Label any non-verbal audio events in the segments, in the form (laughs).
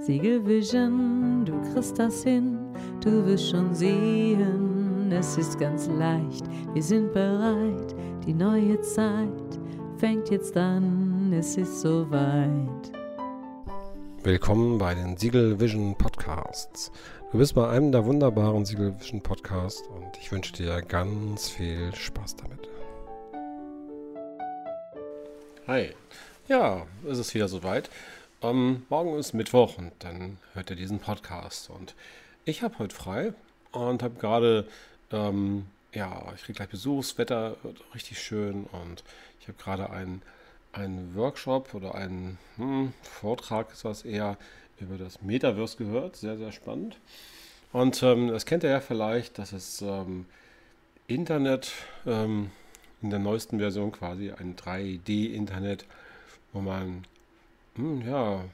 Siegelvision, du kriegst das hin, du wirst schon sehen, es ist ganz leicht, wir sind bereit, die neue Zeit fängt jetzt an, es ist soweit. Willkommen bei den Siegel Vision Podcasts. Du bist bei einem der wunderbaren Siegel Vision Podcasts und ich wünsche dir ganz viel Spaß damit. Hi. Ja, es ist wieder soweit. Ähm, morgen ist Mittwoch und dann hört ihr diesen Podcast. Und ich habe heute frei und habe gerade, ähm, ja, ich kriege gleich Besuchswetter, wird richtig schön. Und ich habe gerade einen, einen Workshop oder einen hm, Vortrag, ist was eher, über das Metaverse gehört. Sehr, sehr spannend. Und ähm, das kennt ihr ja vielleicht, dass es ähm, Internet ähm, in der neuesten Version quasi ein 3D-Internet, wo man ja,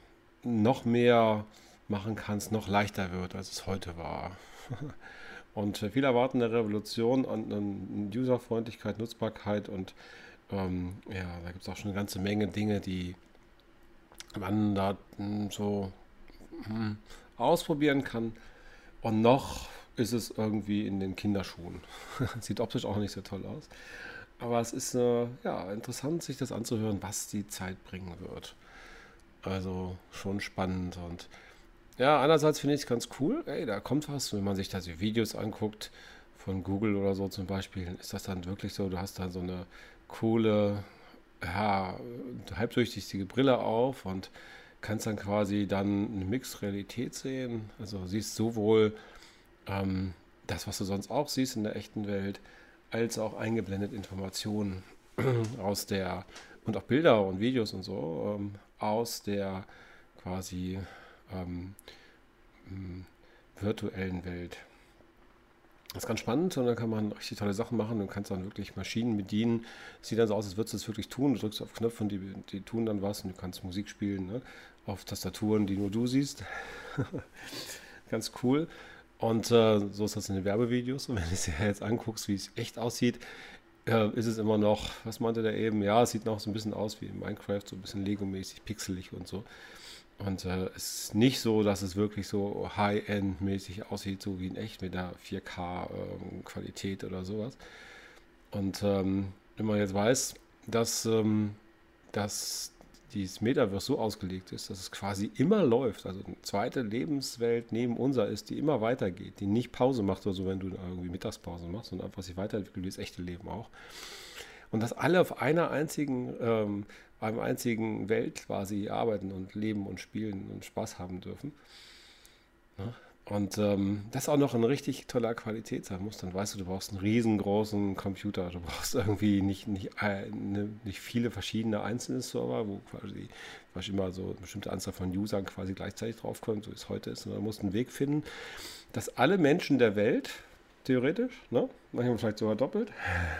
noch mehr machen kannst, noch leichter wird, als es heute war. (laughs) und äh, viele erwarten eine Revolution an, an Userfreundlichkeit, Nutzbarkeit und ähm, ja, da gibt es auch schon eine ganze Menge Dinge, die man da hm, so hm, ausprobieren kann. Und noch ist es irgendwie in den Kinderschuhen. (laughs) Sieht optisch auch nicht so toll aus. Aber es ist äh, ja, interessant, sich das anzuhören, was die Zeit bringen wird. Also schon spannend und ja, einerseits finde ich es ganz cool. Ey, da kommt was, wenn man sich da so Videos anguckt von Google oder so zum Beispiel, ist das dann wirklich so, du hast dann so eine coole, ja, halbdurchsichtige Brille auf und kannst dann quasi dann eine Mixed-Realität sehen. Also siehst sowohl ähm, das, was du sonst auch siehst in der echten Welt, als auch eingeblendet Informationen (clears throat) aus der und auch Bilder und Videos und so ähm, aus der quasi ähm, virtuellen Welt. Das ist ganz spannend und dann kann man richtig tolle Sachen machen. Du kannst dann wirklich Maschinen bedienen. Es sieht dann so aus, als würdest du es wirklich tun. Du drückst auf Knöpfe und die, die tun dann was und du kannst Musik spielen ne? auf Tastaturen, die nur du siehst. (laughs) ganz cool. Und äh, so ist das in den Werbevideos. Und wenn du es dir jetzt anguckst, wie es echt aussieht, äh, ist es immer noch, was meinte der eben? Ja, es sieht noch so ein bisschen aus wie in Minecraft, so ein bisschen Lego-mäßig, pixelig und so. Und äh, es ist nicht so, dass es wirklich so High-End-mäßig aussieht, so wie in echt mit der 4K-Qualität ähm, oder sowas. Und ähm, wenn man jetzt weiß, dass, ähm, dass dieses Metaverse so ausgelegt ist, dass es quasi immer läuft, also eine zweite Lebenswelt neben unserer ist, die immer weitergeht, die nicht Pause macht oder so, wenn du irgendwie Mittagspause machst, sondern einfach sich weiterentwickelt, wie das echte Leben auch. Und dass alle auf einer einzigen, ähm, einem einzigen Welt quasi arbeiten und leben und spielen und Spaß haben dürfen. Und ähm, das auch noch in richtig toller Qualität sein muss, dann weißt du, du brauchst einen riesengroßen Computer. Du brauchst irgendwie nicht, nicht, eine, nicht viele verschiedene einzelne Server, wo quasi, quasi immer so eine bestimmte Anzahl von Usern quasi gleichzeitig draufkommen, so wie es heute ist. sondern du musst einen Weg finden, dass alle Menschen der Welt, theoretisch, ne, manchmal vielleicht sogar doppelt,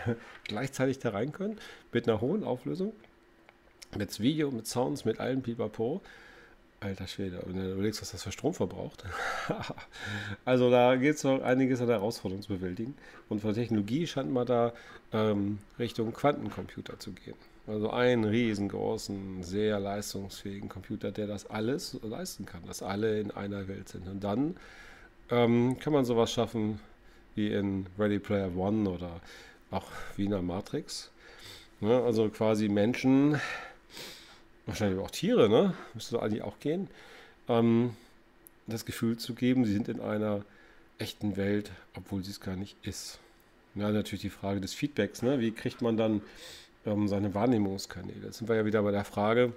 (laughs) gleichzeitig da rein können, mit einer hohen Auflösung, mit Video, mit Sounds, mit allen Pipapo. Alter Schwede, wenn du überlegst, was das für Strom verbraucht. (laughs) also da geht es noch einiges an Herausforderungen zu bewältigen. Und von der Technologie scheint man da ähm, Richtung Quantencomputer zu gehen. Also einen riesengroßen, sehr leistungsfähigen Computer, der das alles leisten kann, dass alle in einer Welt sind. Und dann ähm, kann man sowas schaffen wie in Ready Player One oder auch wie in der Matrix. Ne? Also quasi Menschen wahrscheinlich auch Tiere, ne? Müsste doch eigentlich auch gehen, ähm, das Gefühl zu geben, sie sind in einer echten Welt, obwohl sie es gar nicht ist. Ja, natürlich die Frage des Feedbacks, ne? Wie kriegt man dann ähm, seine Wahrnehmungskanäle? Jetzt sind wir ja wieder bei der Frage,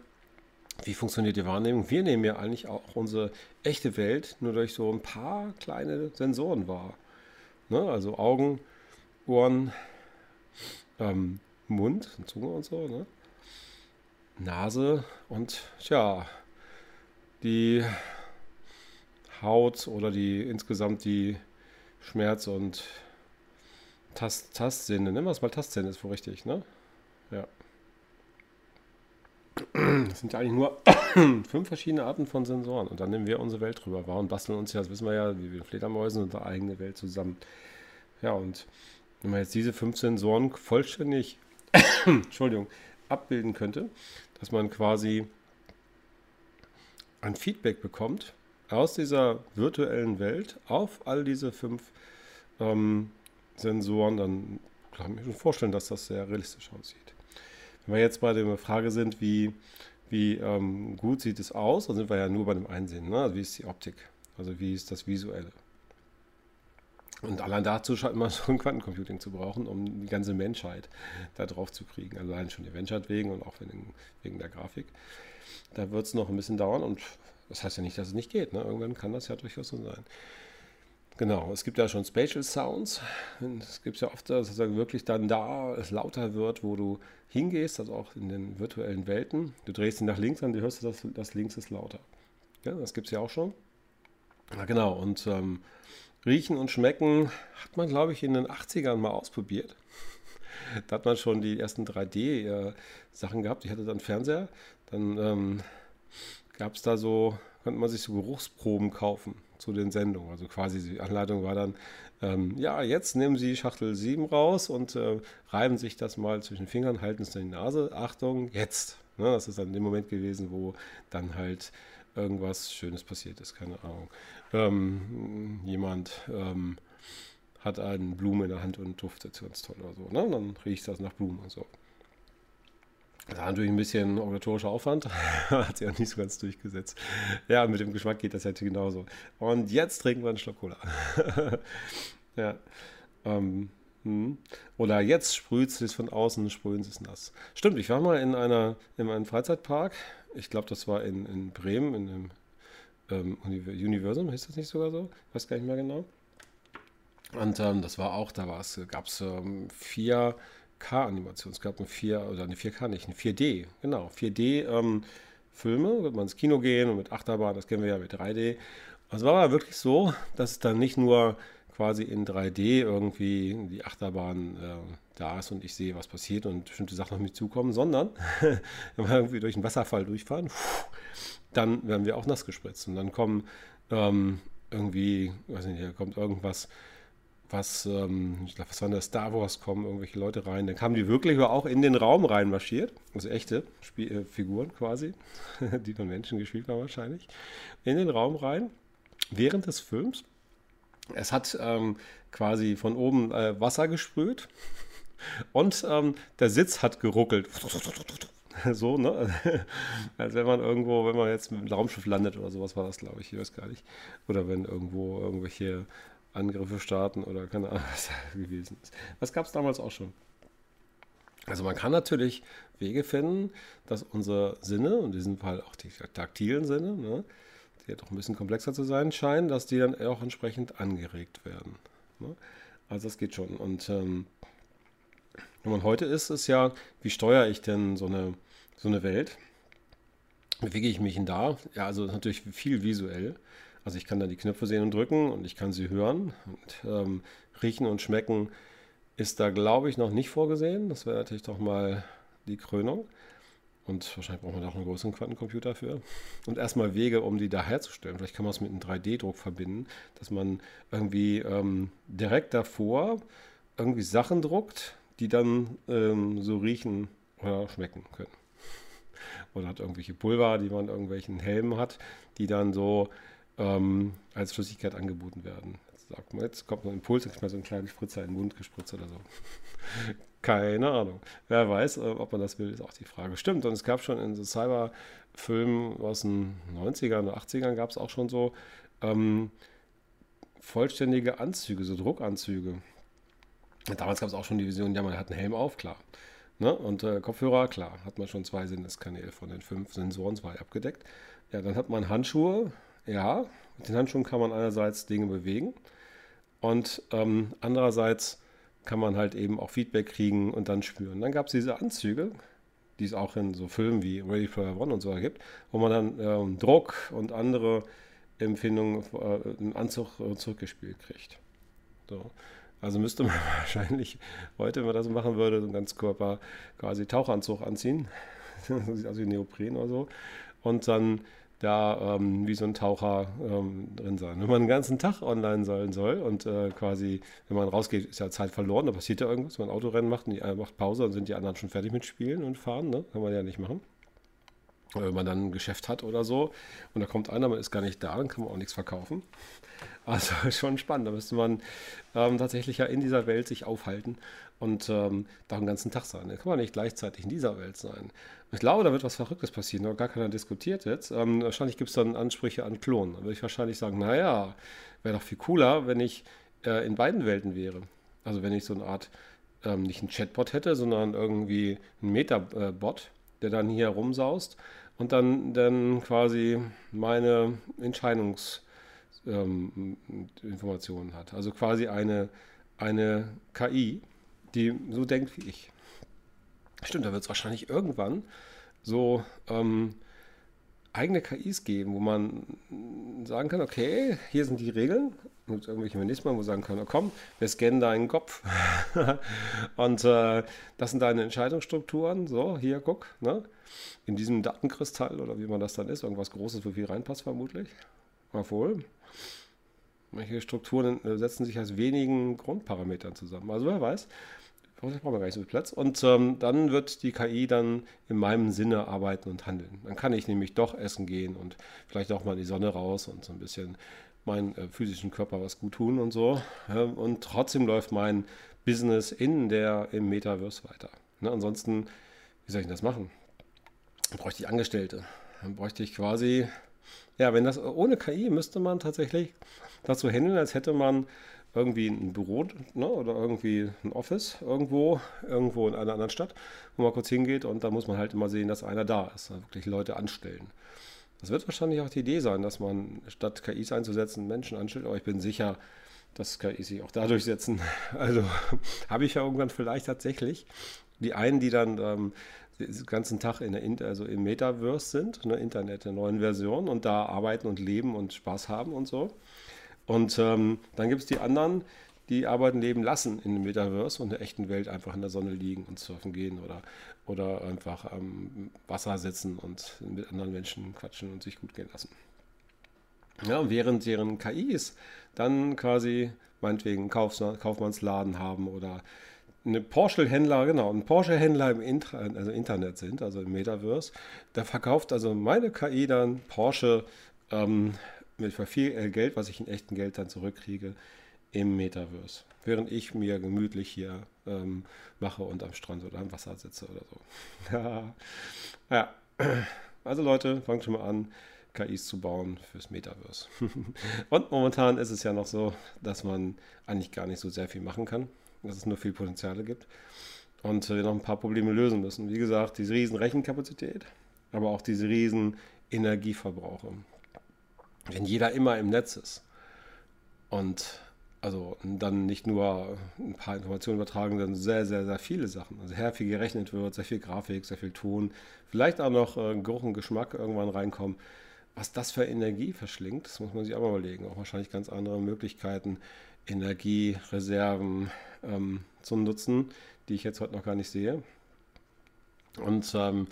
wie funktioniert die Wahrnehmung? Wir nehmen ja eigentlich auch unsere echte Welt nur durch so ein paar kleine Sensoren wahr. Ne? Also Augen, Ohren, ähm, Mund, Zunge und so. Ne? Nase und ja, die Haut oder die insgesamt die Schmerz- und Tast Tastsinne. Nennen wir es mal Tastsinne, ist wohl richtig, ne? Ja. Das sind ja eigentlich nur (coughs) fünf verschiedene Arten von Sensoren. Und dann nehmen wir unsere Welt drüber wahr und basteln uns ja, das wissen wir ja, wie wir Fledermäusen unsere eigene Welt zusammen. Ja, und wenn man jetzt diese fünf Sensoren vollständig, (coughs) Entschuldigung, abbilden könnte, dass man quasi ein Feedback bekommt aus dieser virtuellen Welt auf all diese fünf ähm, Sensoren, dann kann ich mir schon vorstellen, dass das sehr realistisch aussieht. Wenn wir jetzt bei der Frage sind, wie, wie ähm, gut sieht es aus, dann sind wir ja nur bei dem Einsehen. Ne? Also wie ist die Optik? Also wie ist das Visuelle? Und allein dazu scheint man (laughs) so ein Quantencomputing zu brauchen, um die ganze Menschheit da drauf zu kriegen. Also allein schon die Menschheit wegen und auch wegen, der Grafik. Da wird es noch ein bisschen dauern und das heißt ja nicht, dass es nicht geht. Ne? Irgendwann kann das ja durchaus so sein. Genau, es gibt ja schon Spatial Sounds. Es gibt ja oft, dass es wirklich dann da es lauter wird, wo du hingehst, also auch in den virtuellen Welten. Du drehst ihn nach links an, du hörst, dass das links ist lauter. Ja, das gibt es ja auch schon. Na genau, und ähm, Riechen und Schmecken hat man, glaube ich, in den 80ern mal ausprobiert. da hat man schon die ersten 3D-Sachen äh, gehabt. Ich hatte dann Fernseher. Dann ähm, gab es da so, konnte man sich so Geruchsproben kaufen zu den Sendungen. Also quasi die Anleitung war dann, ähm, ja, jetzt nehmen Sie Schachtel 7 raus und äh, reiben sich das mal zwischen den Fingern, halten es in die Nase. Achtung, jetzt. Ne, das ist dann der Moment gewesen, wo dann halt irgendwas Schönes passiert ist, keine Ahnung. Ähm, jemand ähm, hat eine Blume in der Hand und duftet ganz toll oder so. Ne? Und dann riecht das nach Blumen und so. Das war natürlich ein bisschen organisatorischer Aufwand, (laughs) hat sich auch nicht so ganz durchgesetzt. Ja, mit dem Geschmack geht das ja genauso. Und jetzt trinken wir einen Schluck Cola. (laughs) ja. Ähm, hm. oder jetzt sprüht es von außen, sprühen sie es nass. Stimmt, ich war mal in, einer, in einem Freizeitpark. Ich glaube, das war in, in Bremen, in dem ähm, Universum, ist das nicht sogar so? Ich weiß gar nicht mehr genau. Und ähm, das war auch, da gab es ähm, vier K-Animation. Es gab eine 4 oder eine 4K nicht, eine 4D, genau, 4D ähm, wird man ins Kino gehen und mit Achterbahn, das kennen wir ja mit 3D. Also war aber wirklich so, dass es dann nicht nur quasi in 3D irgendwie die Achterbahn äh, da ist und ich sehe, was passiert und bestimmte Sachen auf mich zukommen, sondern (laughs) wenn wir irgendwie durch einen Wasserfall durchfahren, dann werden wir auch nass gespritzt und dann kommen ähm, irgendwie, weiß nicht, hier kommt irgendwas was, ähm, ich glaube, was war das, Star Wars kommen irgendwelche Leute rein. Dann kamen die wirklich auch in den Raum reinmarschiert, also echte Spiel äh, Figuren quasi, (laughs) die von Menschen gespielt waren wahrscheinlich, in den Raum rein, während des Films. Es hat ähm, quasi von oben äh, Wasser gesprüht und ähm, der Sitz hat geruckelt. (laughs) so, ne? (laughs) Als wenn man irgendwo, wenn man jetzt mit einem Raumschiff landet oder sowas war das, glaube ich, ich weiß gar nicht. Oder wenn irgendwo irgendwelche Angriffe starten oder keine Ahnung, was da (laughs) gewesen ist. Das gab es damals auch schon. Also man kann natürlich Wege finden, dass unsere Sinne, und in diesem Fall auch die taktilen Sinne, ne, die ja doch ein bisschen komplexer zu sein scheinen, dass die dann auch entsprechend angeregt werden. Ne? Also das geht schon. Und ähm, man heute ist, ist ja, wie steuere ich denn so eine, so eine Welt? Bewege ich mich denn da? Ja, also natürlich viel visuell. Also ich kann da die Knöpfe sehen und drücken und ich kann sie hören. Und ähm, riechen und schmecken ist da, glaube ich, noch nicht vorgesehen. Das wäre natürlich doch mal die Krönung. Und wahrscheinlich braucht man da auch einen großen Quantencomputer für. Und erstmal Wege, um die da herzustellen. Vielleicht kann man es mit einem 3D-Druck verbinden, dass man irgendwie ähm, direkt davor irgendwie Sachen druckt, die dann ähm, so riechen oder schmecken können. Oder hat irgendwelche Pulver, die man irgendwelchen Helmen hat, die dann so ähm, als Flüssigkeit angeboten werden. Jetzt sagt man, jetzt kommt ein Impuls, dann mal so einen kleinen Spritzer in den Mund gespritzt oder so. (laughs) Keine Ahnung. Wer weiß, äh, ob man das will, ist auch die Frage. Stimmt, und es gab schon in so Cyberfilmen aus den 90ern oder 80ern gab es auch schon so ähm, vollständige Anzüge, so Druckanzüge. Damals gab es auch schon die Vision, ja, man hat einen Helm auf, klar. Ne? Und äh, Kopfhörer, klar, hat man schon zwei Sinneskanäle von den fünf Sensoren, zwei abgedeckt. Ja, dann hat man Handschuhe, ja, mit den Handschuhen kann man einerseits Dinge bewegen und ähm, andererseits kann man halt eben auch Feedback kriegen und dann spüren. Dann gab es diese Anzüge, die es auch in so Filmen wie Ready Player One und so gibt, wo man dann ähm, Druck und andere Empfindungen äh, im Anzug zurückgespielt kriegt. So. Also müsste man (laughs) wahrscheinlich heute, wenn man das machen würde, so einen Ganzkörper quasi Tauchanzug anziehen. (laughs) wie Neopren oder so. Und dann da ähm, wie so ein Taucher ähm, drin sein. Wenn man den ganzen Tag online sein soll und äh, quasi, wenn man rausgeht, ist ja Zeit verloren, da passiert ja irgendwas, wenn man Autorennen macht und die eine macht Pause, dann sind die anderen schon fertig mit Spielen und Fahren, ne? Kann man ja nicht machen. Wenn man dann ein Geschäft hat oder so und da kommt einer, man ist gar nicht da, dann kann man auch nichts verkaufen. (laughs) Also schon spannend. Da müsste man ähm, tatsächlich ja in dieser Welt sich aufhalten und ähm, da den ganzen Tag sein. Da kann man nicht gleichzeitig in dieser Welt sein. Ich glaube, da wird was Verrücktes passieren. Noch gar keiner diskutiert jetzt. Ähm, wahrscheinlich gibt es dann Ansprüche an Klonen. Da würde ich wahrscheinlich sagen, naja, wäre doch viel cooler, wenn ich äh, in beiden Welten wäre. Also wenn ich so eine Art, ähm, nicht ein Chatbot hätte, sondern irgendwie ein Metabot, der dann hier rumsaust und dann, dann quasi meine Entscheidungsinformationen ähm, hat. Also quasi eine, eine KI, die so denkt wie ich. Stimmt, da wird es wahrscheinlich irgendwann so ähm, eigene KIs geben, wo man sagen kann, okay, hier sind die Regeln. Mit irgendwelchen Mechanismen, wo sagen kann, komm, wir scannen deinen Kopf. (laughs) Und äh, das sind deine Entscheidungsstrukturen, so, hier, guck, ne? in diesem Datenkristall oder wie man das dann ist, irgendwas Großes, wo viel reinpasst vermutlich, obwohl, manche Strukturen äh, setzen sich aus wenigen Grundparametern zusammen, also wer weiß, ich brauche gar nicht so viel Platz. Und ähm, dann wird die KI dann in meinem Sinne arbeiten und handeln. Dann kann ich nämlich doch essen gehen und vielleicht auch mal in die Sonne raus und so ein bisschen meinen äh, physischen Körper was gut tun und so. Ähm, und trotzdem läuft mein Business in der, im Metaverse weiter. Ne? Ansonsten, wie soll ich das machen? Dann bräuchte ich Angestellte. Dann bräuchte ich quasi, ja, wenn das ohne KI müsste man tatsächlich dazu handeln, als hätte man irgendwie ein Büro ne, oder irgendwie ein Office irgendwo, irgendwo in einer anderen Stadt, wo man kurz hingeht und da muss man halt immer sehen, dass einer da ist, also wirklich Leute anstellen. Das wird wahrscheinlich auch die Idee sein, dass man statt KIs einzusetzen, Menschen anstellt, aber ich bin sicher, dass KIs sich auch dadurch setzen. (laughs) Also habe ich ja irgendwann vielleicht tatsächlich die einen, die dann ähm, den ganzen Tag in der, also im Metaverse sind, ne, Internet der neuen Version und da arbeiten und leben und Spaß haben und so. Und ähm, dann gibt es die anderen, die arbeiten leben lassen in dem Metaverse und in der echten Welt einfach in der Sonne liegen und surfen gehen oder, oder einfach am Wasser sitzen und mit anderen Menschen quatschen und sich gut gehen lassen. Ja, während deren KIs dann quasi meinetwegen Kauf, Kaufmannsladen haben oder eine Porsche-Händler, genau, ein Porsche-Händler im Intra, also Internet sind, also im Metaverse, da verkauft also meine KI dann Porsche ähm, mit viel äh, Geld, was ich in echten Geld dann zurückkriege, im Metaverse. Während ich mir gemütlich hier ähm, mache und am Strand oder am Wasser sitze oder so. (laughs) ja. Also Leute, fangt schon mal an, KIs zu bauen fürs Metaverse. (laughs) und momentan ist es ja noch so, dass man eigentlich gar nicht so sehr viel machen kann, dass es nur viel Potenziale gibt und wir noch ein paar Probleme lösen müssen. Wie gesagt, diese riesen Rechenkapazität, aber auch diese riesen Energieverbrauche wenn jeder immer im Netz ist und also dann nicht nur ein paar Informationen übertragen, sondern sehr, sehr, sehr viele Sachen. Also sehr viel gerechnet wird, sehr viel Grafik, sehr viel Ton, vielleicht auch noch äh, Geruch und Geschmack irgendwann reinkommen. Was das für Energie verschlingt, das muss man sich auch mal überlegen. Auch wahrscheinlich ganz andere Möglichkeiten, Energiereserven ähm, zu nutzen, die ich jetzt heute noch gar nicht sehe. Und ähm,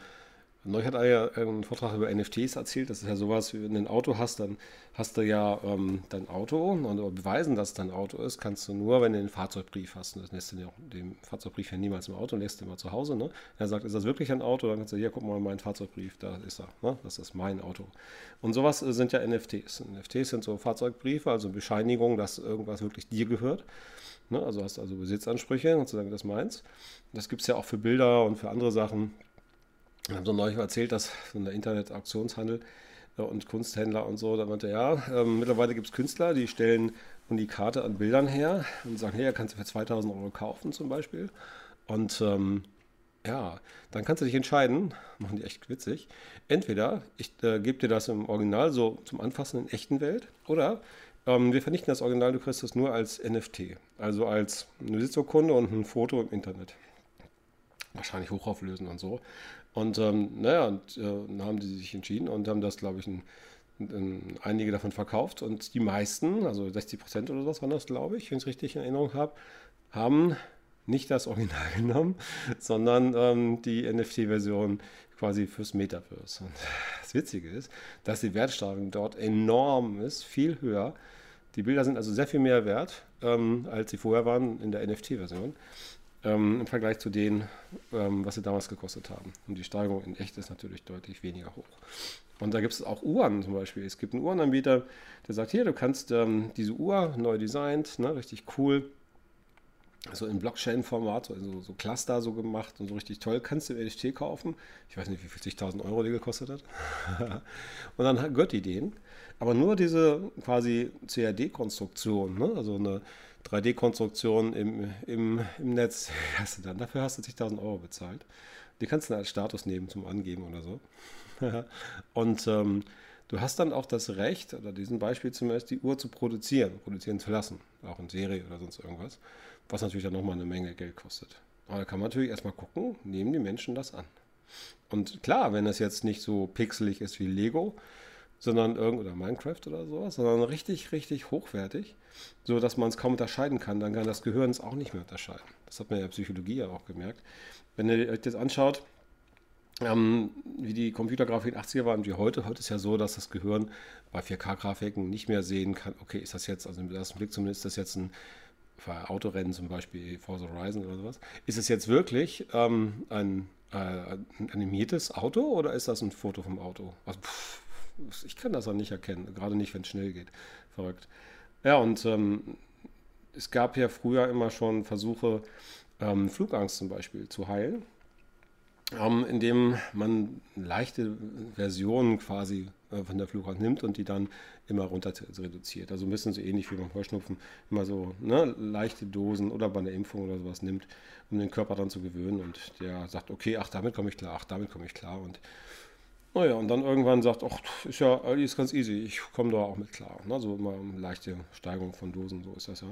Neulich hat er ja einen Vortrag über NFTs erzählt. Das ist ja sowas, wie wenn du ein Auto hast, dann hast du ja ähm, dein Auto und beweisen, dass es dein Auto ist, kannst du nur, wenn du einen Fahrzeugbrief hast. Und das lässt du den, den Fahrzeugbrief ja niemals im Auto, lässt du immer zu Hause. Ne? Er sagt, ist das wirklich ein Auto? Dann kannst du, hier, guck mal, mein Fahrzeugbrief, da ist er. Ne? Das ist mein Auto. Und sowas sind ja NFTs. NFTs sind so Fahrzeugbriefe, also Bescheinigungen, dass irgendwas wirklich dir gehört. Ne? Also hast also Besitzansprüche und zu sagen, das meins. Das gibt es ja auch für Bilder und für andere Sachen. Wir haben so neulich erzählt, dass so der Internet-Auktionshandel äh, und Kunsthändler und so, da meinte ja, ähm, mittlerweile gibt es Künstler, die stellen Unikate an Bildern her und sagen, hey, kannst du für 2000 Euro kaufen zum Beispiel. Und ähm, ja, dann kannst du dich entscheiden, (laughs) machen die echt witzig, entweder ich äh, gebe dir das im Original so zum Anfassen in echten Welt oder ähm, wir vernichten das Original, du kriegst es nur als NFT, also als eine Sitzurkunde und ein Foto im Internet. Wahrscheinlich hochauflösen und so. Und ähm, naja, und, äh, dann haben die sich entschieden und haben das, glaube ich, ein, ein, einige davon verkauft. Und die meisten, also 60 Prozent oder was waren das, glaube ich, wenn ich es richtig in Erinnerung habe, haben nicht das Original (laughs) genommen, sondern ähm, die NFT-Version quasi fürs Metaverse. Und das Witzige ist, dass die Wertsteigerung dort enorm ist, viel höher. Die Bilder sind also sehr viel mehr wert, ähm, als sie vorher waren in der NFT-Version. Ähm, im Vergleich zu denen, ähm, was sie damals gekostet haben. Und die Steigerung in echt ist natürlich deutlich weniger hoch. Und da gibt es auch Uhren zum Beispiel. Es gibt einen Uhrenanbieter, der sagt, hier, du kannst ähm, diese Uhr neu designt, ne, richtig cool, so in Blockchain-Format, also so Cluster so gemacht und so richtig toll, kannst du im LHT kaufen. Ich weiß nicht, wie viel 50.000 Euro die gekostet hat. (laughs) und dann gehört die denen. Aber nur diese quasi CAD-Konstruktion, ne? also eine 3D-Konstruktion im, im, im Netz, (laughs) hast du dann, dafür hast du 10.000 Euro bezahlt. Die kannst du dann als Status nehmen zum Angeben oder so. (laughs) und ähm, du hast dann auch das Recht, oder diesen Beispiel zumindest, die Uhr zu produzieren, produzieren zu lassen, auch in Serie oder sonst irgendwas, was natürlich dann nochmal eine Menge Geld kostet. Aber da kann man natürlich erstmal gucken, nehmen die Menschen das an. Und klar, wenn es jetzt nicht so pixelig ist wie Lego, sondern irgend oder Minecraft oder sowas, sondern richtig, richtig hochwertig, so dass man es kaum unterscheiden kann, dann kann das Gehirn es auch nicht mehr unterscheiden. Das hat man ja in der Psychologie ja auch gemerkt. Wenn ihr euch das anschaut, ähm, wie die Computergrafik in den 80er waren wie heute. Heute ist ja so, dass das Gehirn bei 4K-Grafiken nicht mehr sehen kann, okay, ist das jetzt, also im ersten Blick zumindest, ist das jetzt ein Autorennen zum Beispiel, Forza Horizon oder sowas, ist es jetzt wirklich ähm, ein, äh, ein, animiertes Auto oder ist das ein Foto vom Auto? Also, pff, ich kann das auch nicht erkennen, gerade nicht, wenn es schnell geht. Verrückt. Ja, und ähm, es gab ja früher immer schon Versuche, ähm, Flugangst zum Beispiel zu heilen ähm, indem man leichte Versionen quasi äh, von der Flughaut nimmt und die dann immer runter reduziert. Also ein bisschen so ähnlich wie beim Heuschnupfen, immer so ne, leichte Dosen oder bei einer Impfung oder sowas nimmt, um den Körper dann zu gewöhnen und der sagt, okay, ach, damit komme ich klar, ach, damit komme ich klar und naja, und dann irgendwann sagt, ach, ist ja ist ganz easy, ich komme da auch mit klar. Ne? So immer leichte Steigerung von Dosen, so ist das ja.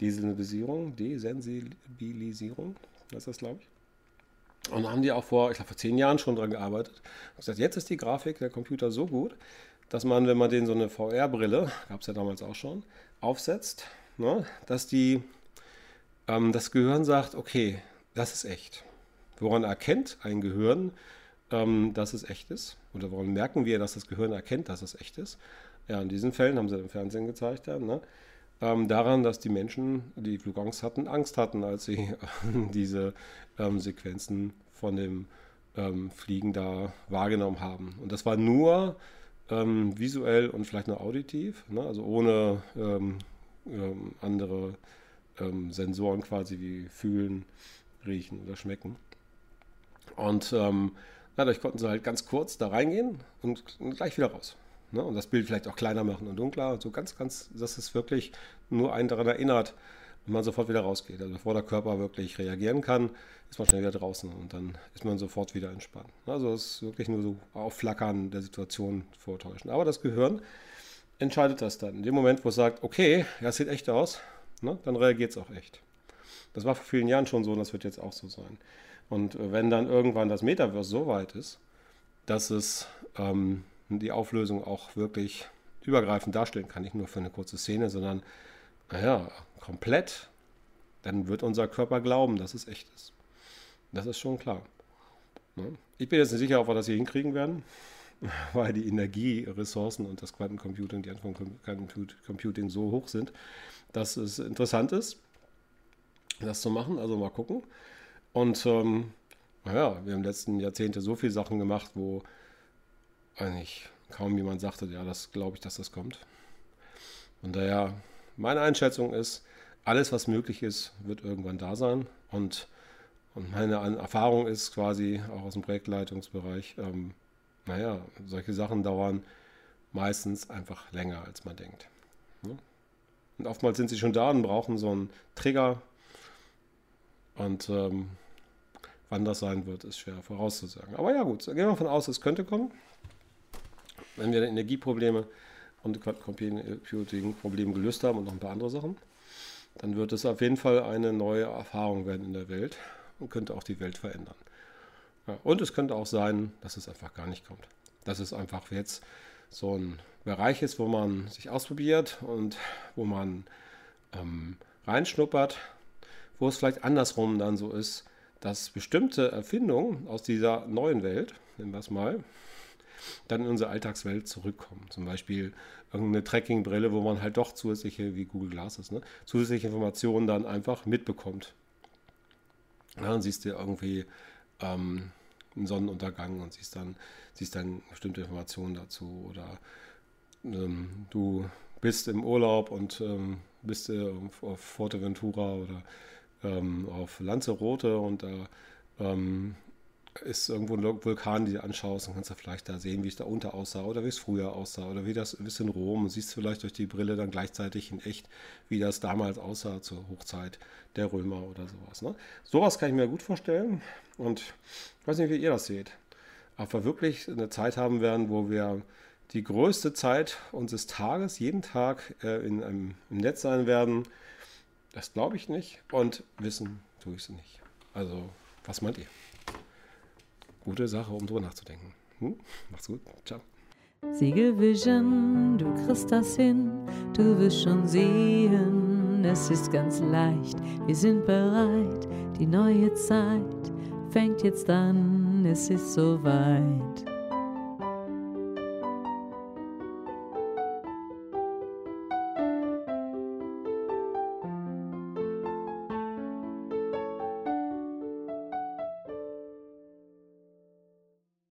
Desensibilisierung, Desensibilisierung, das ist das, glaube ich. Und da haben die auch vor, ich glaube, vor zehn Jahren schon dran gearbeitet. Und gesagt, jetzt ist die Grafik der Computer so gut, dass man, wenn man den so eine VR-Brille, gab es ja damals auch schon, aufsetzt, ne, dass die, ähm, das Gehirn sagt, okay, das ist echt. Woran erkennt ein Gehirn, ähm, dass es echt ist? Oder woran merken wir, dass das Gehirn erkennt, dass es echt ist? Ja, in diesen Fällen haben sie im Fernsehen gezeigt, ja, ne? ähm, daran, dass die Menschen, die Flugangst hatten, Angst hatten, als sie (laughs) diese ähm, Sequenzen von dem ähm, Fliegen da wahrgenommen haben. Und das war nur ähm, visuell und vielleicht nur auditiv, ne? also ohne ähm, ähm, andere Sensoren quasi wie fühlen, riechen oder schmecken. Und dadurch konnten sie halt ganz kurz da reingehen und gleich wieder raus. Ne? Und das Bild vielleicht auch kleiner machen und dunkler. Und so ganz, ganz, dass es wirklich nur einen daran erinnert und man sofort wieder rausgeht. Also bevor der Körper wirklich reagieren kann, ist man schnell wieder draußen und dann ist man sofort wieder entspannt. Also es ist wirklich nur so Aufflackern der Situation vortäuschen. Aber das Gehirn entscheidet das dann. In dem Moment, wo es sagt, okay, ja, es sieht echt aus, ne, dann reagiert es auch echt. Das war vor vielen Jahren schon so und das wird jetzt auch so sein. Und äh, wenn dann irgendwann das Metaverse so weit ist, dass es ähm, die Auflösung auch wirklich übergreifend darstellen kann, nicht nur für eine kurze Szene, sondern naja, komplett, dann wird unser Körper glauben, dass es echt ist. Das ist schon klar. Ne? Ich bin jetzt nicht sicher, ob wir das hier hinkriegen werden, (laughs) weil die Energieressourcen und das Quantencomputing, die Quantencomputing so hoch sind, dass es interessant ist, das zu machen. Also mal gucken. Und ähm, naja, wir haben in letzten Jahrzehnten so viele Sachen gemacht, wo eigentlich kaum jemand sagte, ja, das glaube ich, dass das kommt. Und daher, meine Einschätzung ist, alles, was möglich ist, wird irgendwann da sein. Und, und meine Erfahrung ist quasi auch aus dem Projektleitungsbereich, ähm, naja, solche Sachen dauern meistens einfach länger, als man denkt. Ne? Und oftmals sind sie schon da und brauchen so einen Trigger. Und ähm, wann das sein wird, ist schwer vorauszusagen. Aber ja, gut, gehen wir davon aus, es könnte kommen wenn wir Energieprobleme und Computing-Probleme gelöst haben und noch ein paar andere Sachen, dann wird es auf jeden Fall eine neue Erfahrung werden in der Welt und könnte auch die Welt verändern. Ja, und es könnte auch sein, dass es einfach gar nicht kommt. Dass es einfach jetzt so ein Bereich ist, wo man sich ausprobiert und wo man ähm, reinschnuppert, wo es vielleicht andersrum dann so ist, dass bestimmte Erfindungen aus dieser neuen Welt, nehmen wir es mal, dann in unsere Alltagswelt zurückkommen. Zum Beispiel irgendeine Tracking-Brille, wo man halt doch zusätzliche, wie Google Glasses, ne, zusätzliche Informationen dann einfach mitbekommt. Ja, dann siehst du irgendwie ähm, einen Sonnenuntergang und siehst dann, siehst dann bestimmte Informationen dazu. Oder ähm, du bist im Urlaub und ähm, bist äh, auf Forteventura oder ähm, auf Lanzarote und da ähm, ist irgendwo ein Vulkan, die du anschaust, dann kannst du vielleicht da sehen, wie es da unter aussah oder wie es früher aussah oder wie das ist in Rom und siehst vielleicht durch die Brille dann gleichzeitig in echt, wie das damals aussah zur Hochzeit der Römer oder sowas. Ne? Sowas kann ich mir gut vorstellen und ich weiß nicht, wie ihr das seht. Aber wir wirklich eine Zeit haben werden, wo wir die größte Zeit unseres Tages, jeden Tag äh, in einem, im Netz sein werden, das glaube ich nicht und wissen tue ich es nicht. Also, was meint ihr? Gute Sache, um drüber nachzudenken. Hm? Macht's gut. Ciao. Siegelvision, du kriegst das hin, du wirst schon sehen, es ist ganz leicht, wir sind bereit, die neue Zeit fängt jetzt an, es ist soweit.